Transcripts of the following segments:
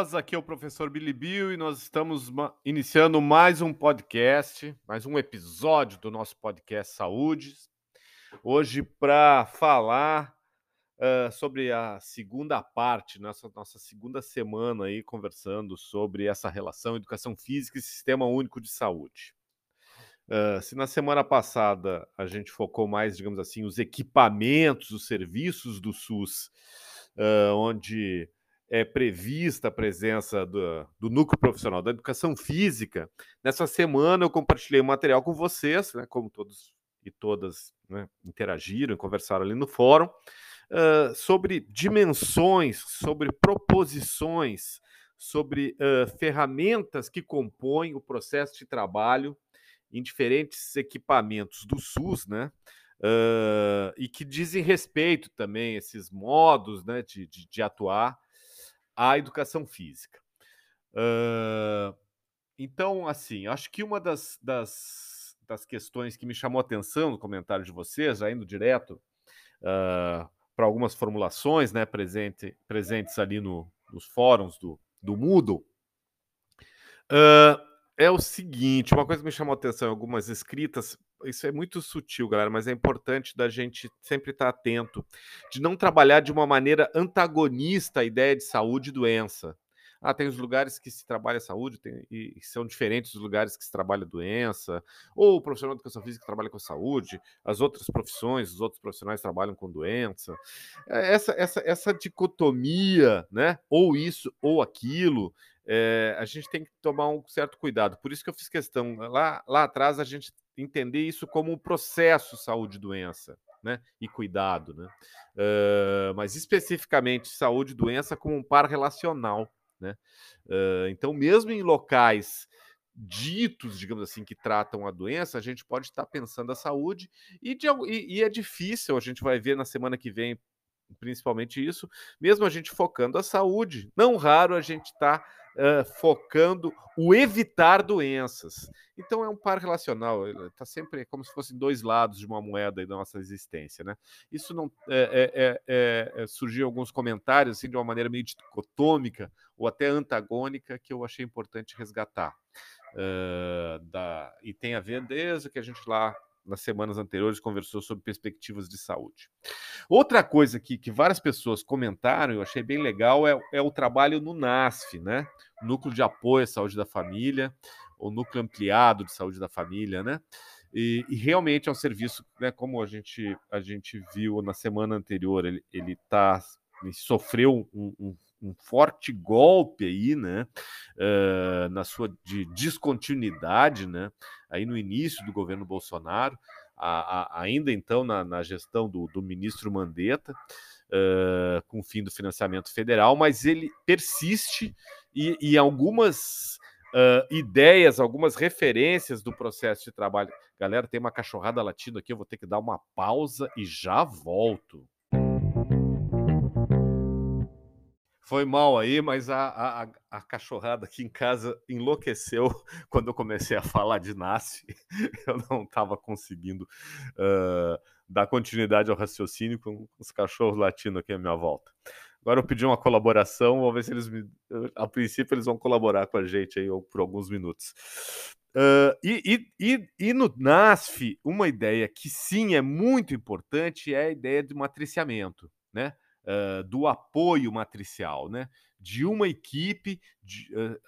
pessoas. Aqui é o professor Billy Bill e nós estamos iniciando mais um podcast, mais um episódio do nosso podcast Saúde. Hoje, para falar uh, sobre a segunda parte, nossa, nossa segunda semana aí, conversando sobre essa relação educação física e sistema único de saúde. Uh, se na semana passada a gente focou mais, digamos assim, os equipamentos, os serviços do SUS, uh, onde é prevista a presença do, do, núcleo profissional da educação física, nessa semana eu compartilhei material com vocês, né, como todos e todas né, interagiram, conversaram ali no fórum, uh, sobre dimensões, sobre proposições, sobre uh, ferramentas que compõem o processo de trabalho em diferentes equipamentos do SUS, né? Uh, e que dizem respeito também esses modos né, de, de, de atuar à educação física. Uh, então, assim, acho que uma das, das, das, questões que me chamou a atenção no comentário de vocês, já indo direto uh, para algumas formulações né, presente, presentes ali no, nos fóruns do, do Moodle, uh, é o seguinte: uma coisa que me chamou atenção em algumas escritas, isso é muito sutil, galera, mas é importante da gente sempre estar atento, de não trabalhar de uma maneira antagonista a ideia de saúde e doença. Ah, tem os lugares que se trabalha saúde tem, e são diferentes dos lugares que se trabalha doença, ou o profissional de educação física trabalha com saúde, as outras profissões, os outros profissionais trabalham com doença. É, essa, essa, essa dicotomia, né? Ou isso ou aquilo, é, a gente tem que tomar um certo cuidado. Por isso que eu fiz questão lá, lá atrás a gente entender isso como um processo saúde e doença. Né, e cuidado, né? Uh, mas especificamente saúde doença como um par relacional, né? Uh, então, mesmo em locais ditos, digamos assim, que tratam a doença, a gente pode estar pensando a saúde e, de, e, e é difícil, a gente vai ver na semana que vem principalmente isso, mesmo a gente focando a saúde, não raro a gente está uh, focando o evitar doenças. Então é um par relacional, está sempre como se fossem dois lados de uma moeda da nossa existência, né? Isso não é, é, é, surgiu alguns comentários assim de uma maneira meio dicotômica ou até antagônica que eu achei importante resgatar. Uh, da, e tem a ver desde que a gente lá nas semanas anteriores conversou sobre perspectivas de saúde. Outra coisa que, que várias pessoas comentaram, eu achei bem legal, é, é o trabalho no NASF, né? Núcleo de Apoio à Saúde da Família, ou Núcleo Ampliado de Saúde da Família, né? E, e, realmente é um serviço, né, como a gente, a gente viu na semana anterior, ele, ele, tá, ele sofreu um, um, um, forte golpe aí, né, uh, na sua de descontinuidade, né, aí no início do governo Bolsonaro, a, a, ainda então na, na gestão do, do, ministro Mandetta, uh, com o fim do financiamento federal, mas ele persiste e, e algumas uh, ideias, algumas referências do processo de trabalho. Galera, tem uma cachorrada latindo aqui, eu vou ter que dar uma pausa e já volto. Foi mal aí, mas a, a, a, cachorrada aqui em casa enlouqueceu quando eu comecei a falar de nasce. Eu não estava conseguindo uh, dar continuidade ao raciocínio com os cachorros latindo aqui à minha volta. Agora eu pedi uma colaboração, vou ver se eles me. A princípio, eles vão colaborar com a gente aí por alguns minutos. Uh, e, e, e, e, no NASF, uma ideia que sim é muito importante é a ideia de matriciamento, né? Uh, do apoio matricial, né? De uma equipe uh,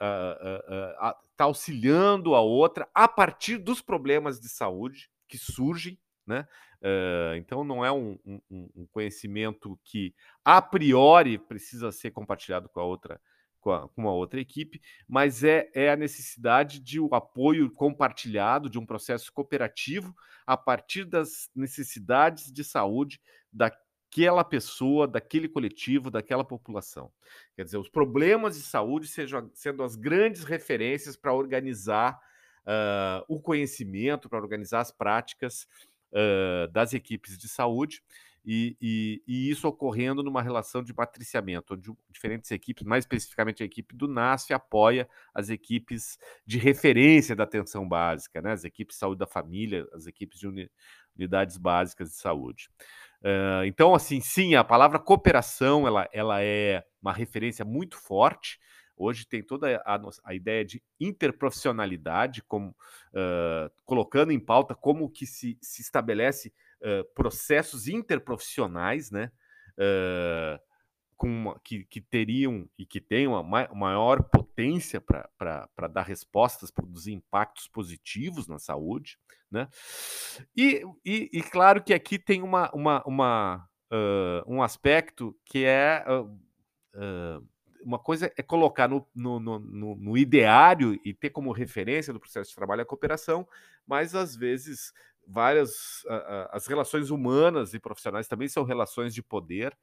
tá auxiliando a outra a partir dos problemas de saúde que surgem, né? então não é um, um, um, conhecimento que a priori precisa ser compartilhado com a outra com, a, com uma outra equipe, mas é, é a necessidade de o um apoio compartilhado, de um processo cooperativo a partir das necessidades de saúde da, daquela pessoa, daquele coletivo, daquela população. Quer dizer, os problemas de saúde sejam sendo as grandes referências para organizar uh, o conhecimento, para organizar as práticas uh, das equipes de saúde. E, e, e, isso ocorrendo numa relação de matriciamento, onde diferentes equipes, mais especificamente a equipe do NASF, apoia as equipes de referência da atenção básica, né? as equipes de saúde da família, as equipes de unidades básicas de saúde. Uh, então, assim, sim, a palavra cooperação ela, ela é uma referência muito forte. Hoje tem toda a, a ideia de interprofissionalidade, como, uh, colocando em pauta como que se, se estabelece uh, processos interprofissionais, né? com uma, que, que, teriam e que têm uma maior potência para dar respostas, produzir impactos positivos na saúde. Né? E, e, e claro que aqui tem uma, uma, uma uh, um aspecto que é. Uh, uh, uma coisa é colocar no, no, no, no, ideário e ter como referência do processo de trabalho a cooperação, mas às vezes várias as relações humanas e profissionais também são relações de poder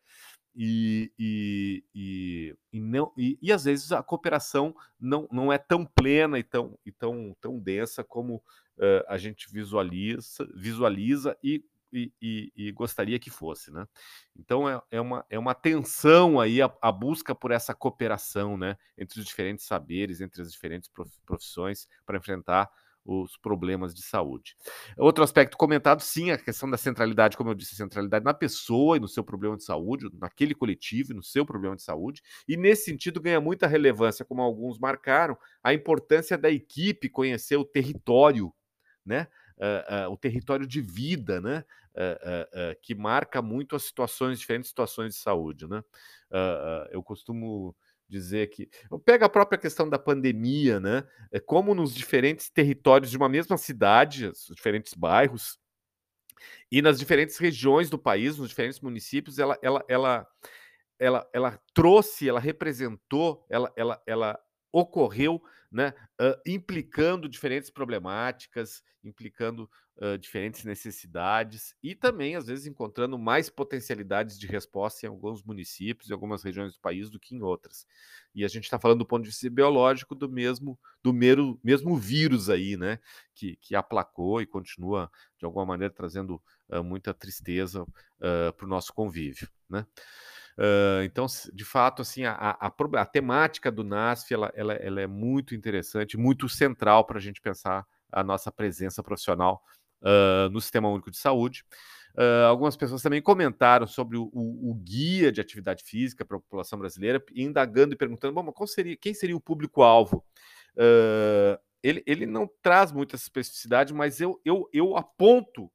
e, e, e, e, não, e, e, às vezes a cooperação não, não é tão plena e tão, e tão, tão densa como uh, a gente visualiza, visualiza e, e, e, gostaria que fosse. Né? Então é, é, uma, é uma tensão aí a, a, busca por essa cooperação né, entre os diferentes saberes, entre as diferentes profissões para enfrentar os problemas de saúde. Outro aspecto comentado, sim, a questão da centralidade, como eu disse, centralidade na pessoa e no seu problema de saúde, naquele coletivo e no seu problema de saúde, e nesse sentido ganha muita relevância, como alguns marcaram, a importância da equipe conhecer o território, né? Uh, uh, o território de vida, né? Uh, que marca muito as situações, diferentes situações de saúde, né? eu costumo dizer que. Pega a própria questão da pandemia, né? É como nos diferentes territórios de uma mesma cidade, os diferentes bairros, e nas diferentes regiões do país, nos diferentes municípios, ela, ela, ela, ela, ela trouxe, ela representou, ela, ela, ela ocorreu né, uh, implicando diferentes problemáticas, implicando uh, diferentes necessidades e também, às vezes, encontrando mais potencialidades de resposta em alguns municípios e algumas regiões do país do que em outras. E a gente está falando do ponto de vista biológico do mesmo do mero, mesmo vírus aí, né, que, que aplacou e continua, de alguma maneira, trazendo uh, muita tristeza para o nosso convívio. Né? Então, de fato, assim, a, a, a, temática do NASF ela, ela, ela é muito interessante, muito central para a gente pensar a nossa presença profissional uh, no Sistema Único de Saúde. Uh, algumas pessoas também comentaram sobre o, o, o guia de atividade física para a população brasileira, indagando e perguntando: bom, mas seria, quem seria o público-alvo? ele, ele não traz muita especificidade, mas eu, eu, eu aponto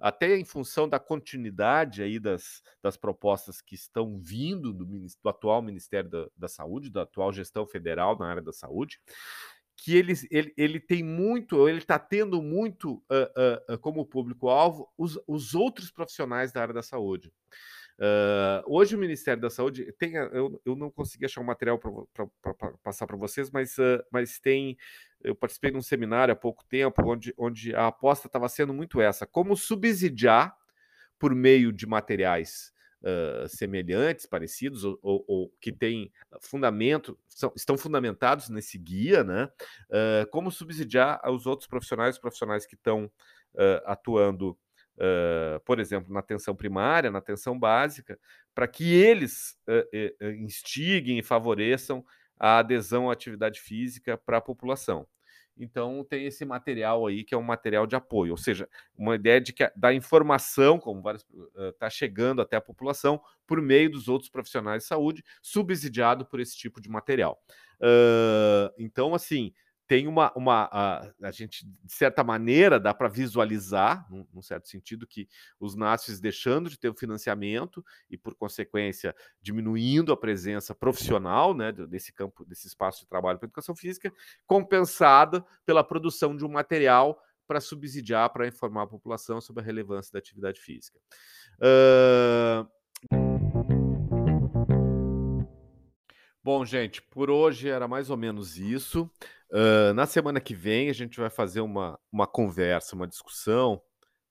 até em função da continuidade aí das, das propostas que estão vindo do, do atual Ministério da, da, Saúde, da atual gestão federal na área da saúde, que ele, ele, ele tem muito, ele está tendo muito uh, uh, como público-alvo os, os outros profissionais da área da saúde. Uh, hoje o Ministério da Saúde tem, eu, eu não consegui achar um material para passar para vocês, mas, uh, mas tem, eu participei de um seminário há pouco tempo onde, onde a aposta estava sendo muito essa, como subsidiar por meio de materiais uh, semelhantes, parecidos, ou, ou, ou, que têm fundamento, são, estão fundamentados nesse guia, né? como subsidiar os outros profissionais, profissionais que estão atuando uh, por exemplo, na atenção primária, na atenção básica, para que eles uh, uh, instiguem e favoreçam a adesão à atividade física para a população. Então tem esse material aí que é um material de apoio, ou seja, uma ideia de que da informação, como está chegando até a população por meio dos outros profissionais de saúde, subsidiado por esse tipo de material. Uh, então, assim, tem uma, uma a, a, gente de certa maneira dá para visualizar, num, num, certo sentido, que os NASFs deixando de ter o financiamento e por consequência diminuindo a presença profissional, né, desse campo, desse espaço de trabalho para educação física, compensada pela produção de um material para subsidiar, para informar a população sobre a relevância da atividade física. Uh... Bom, gente, por hoje era mais ou menos isso. Uh, na semana que vem, a gente vai fazer uma, uma conversa, uma discussão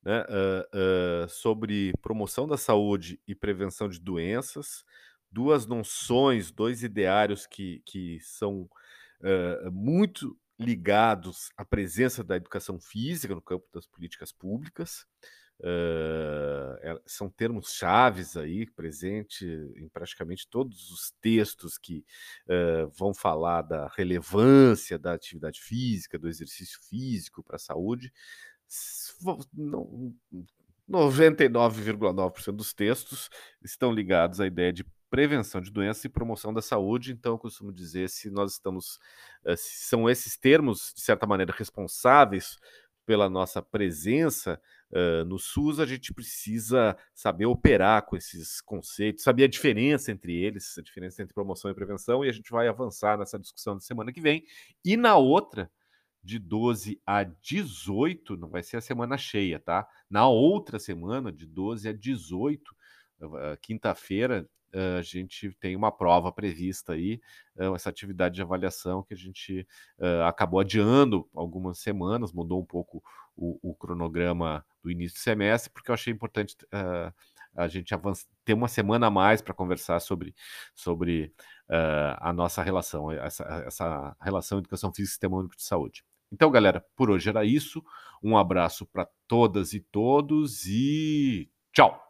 né, uh, uh, sobre promoção da saúde e prevenção de doenças, duas noções, dois ideários que, que são muito ligados à presença da educação física no campo das políticas públicas. Uh, são termos chaves aí, presente em praticamente todos os textos que uh, vão falar da relevância da atividade física, do exercício físico para a saúde. Não, 99,9% dos textos estão ligados à ideia de prevenção de doenças e promoção da saúde. Então, eu costumo dizer se nós estamos, eh, se são esses termos de certa maneira responsáveis pela nossa presença uh, no SUS, a gente precisa saber operar com esses conceitos, saber a diferença entre eles, a diferença entre promoção e prevenção, e a gente vai avançar nessa discussão da semana que vem. E na outra, de 12 a 18, não vai ser a semana cheia, tá? Na outra semana, de 12 a 18, uh, quinta-feira, a gente tem uma prova prevista aí, uh, essa atividade de avaliação que a gente acabou adiando algumas semanas, mudou um pouco o, o, cronograma do início do semestre, porque eu achei importante a gente ter uma semana a mais para conversar sobre, sobre a nossa relação, essa, essa relação educação física e sistema único de saúde. Então, galera, por hoje era isso. Um abraço para todas e todos e tchau!